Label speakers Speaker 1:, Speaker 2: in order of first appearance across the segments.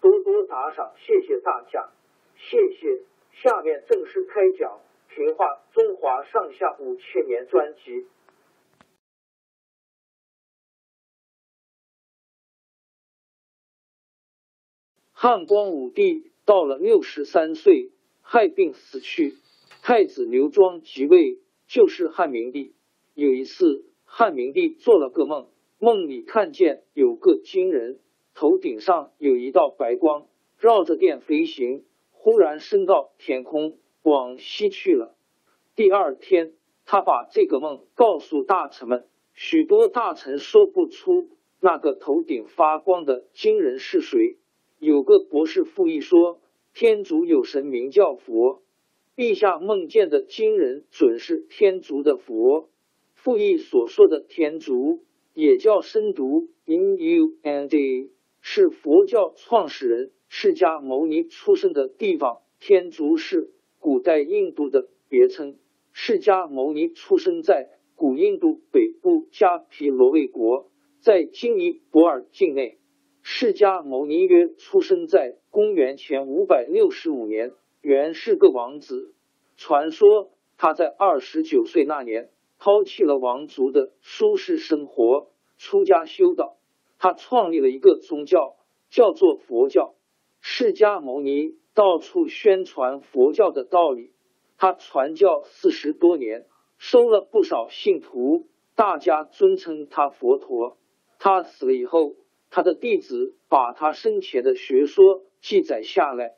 Speaker 1: 多多打赏，谢谢大家，谢谢。下面正式开讲《评话中华上下五千年》专辑。汉光武帝到了六十三岁，害病死去。太子刘庄即位，就是汉明帝。有一次，汉明帝做了个梦，梦里看见有个金人。头顶上有一道白光，绕着殿飞行，忽然升到天空，往西去了。第二天，他把这个梦告诉大臣们，许多大臣说不出那个头顶发光的金人是谁。有个博士附议说，天竺有神名叫佛，陛下梦见的金人准是天竺的佛。附议所说的天竺，也叫深读 （in You and a）。是佛教创始人释迦牟尼出生的地方。天竺是古代印度的别称。释迦牟尼出生在古印度北部迦毗罗卫国，在今尼泊尔境内。释迦牟尼约出生在公元前五百六十五年，原是个王子。传说他在二十九岁那年抛弃了王族的舒适生活，出家修道。他创立了一个宗教，叫做佛教。释迦牟尼到处宣传佛教的道理。他传教四十多年，收了不少信徒，大家尊称他佛陀。他死了以后，他的弟子把他生前的学说记载下来，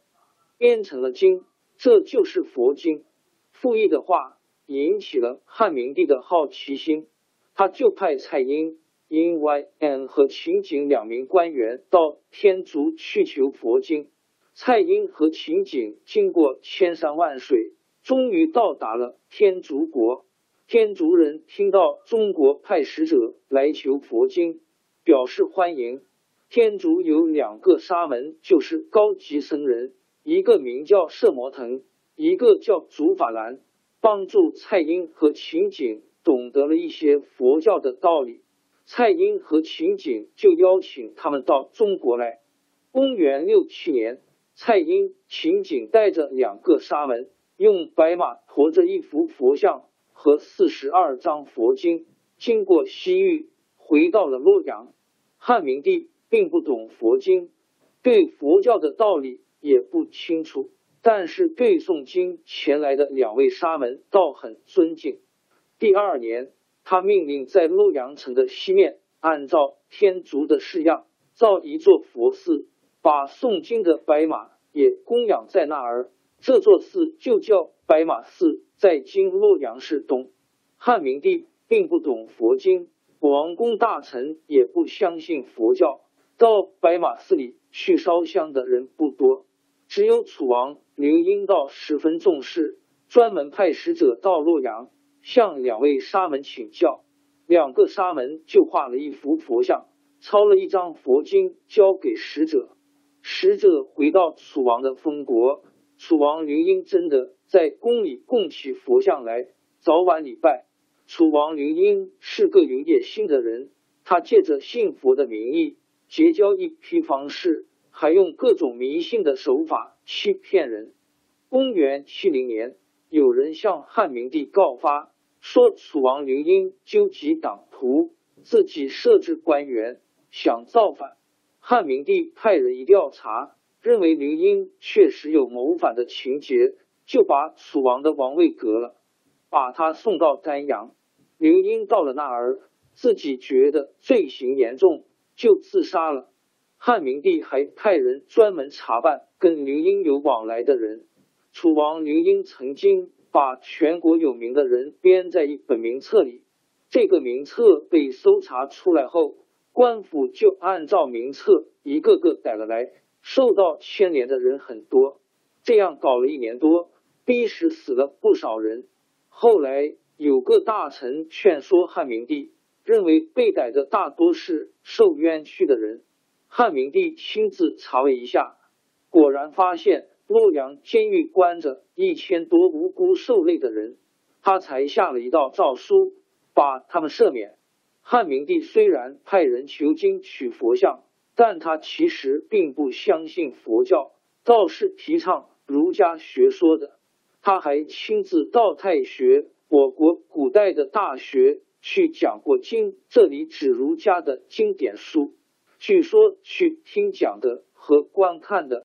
Speaker 1: 编成了经，这就是佛经。复议的话引起了汉明帝的好奇心，他就派蔡英。因 Y N 和秦景两名官员到天竺去求佛经，蔡英和秦景经过千山万水，终于到达了天竺国。天竺人听到中国派使者来求佛经，表示欢迎。天竺有两个沙门，就是高级僧人，一个名叫摄摩腾，一个叫竺法兰，帮助蔡英和秦景懂得了一些佛教的道理。蔡英和秦景就邀请他们到中国来。公元六七年，蔡英、秦景带着两个沙门，用白马驮着一幅佛像和四十二章佛经，经过西域，回到了洛阳。汉明帝并不懂佛经，对佛教的道理也不清楚，但是对诵经前来的两位沙门倒很尊敬。第二年。他命令在洛阳城的西面，按照天竺的式样造一座佛寺，把诵经的白马也供养在那儿。这座寺就叫白马寺，在今洛阳市东。汉明帝并不懂佛经，王公大臣也不相信佛教，到白马寺里去烧香的人不多。只有楚王刘英道十分重视，专门派使者到洛阳。向两位沙门请教，两个沙门就画了一幅佛像，抄了一张佛经交给使者。使者回到楚王的封国，楚王刘英真的在宫里供起佛像来，早晚礼拜。楚王刘英是个有野心的人，他借着信佛的名义结交一批方士，还用各种迷信的手法欺骗人。公元七零年，有人向汉明帝告发，说楚王刘英纠集党徒，自己设置官员，想造反。汉明帝派人一调查，认为刘英确实有谋反的情节，就把楚王的王位革了，把他送到丹阳。刘英到了那儿，自己觉得罪行严重，就自杀了。汉明帝还派人专门查办跟刘英有往来的人。楚王刘英曾经把全国有名的人编在一本名册里，这个名册被搜查出来后，官府就按照名册一个个逮了来，受到牵连的人很多。这样搞了一年多，逼使死了不少人。后来有个大臣劝说汉明帝，认为被逮的大多是受冤屈的人。汉明帝亲自查问一下，果然发现。洛阳监狱关着一千多无辜受累的人，他才下了一道诏书，把他们赦免。汉明帝虽然派人求经取佛像，但他其实并不相信佛教，倒是提倡儒家学说的。他还亲自到太学，我国古代的大学去讲过经，这里指儒家的经典书。据说去听讲的和观看的。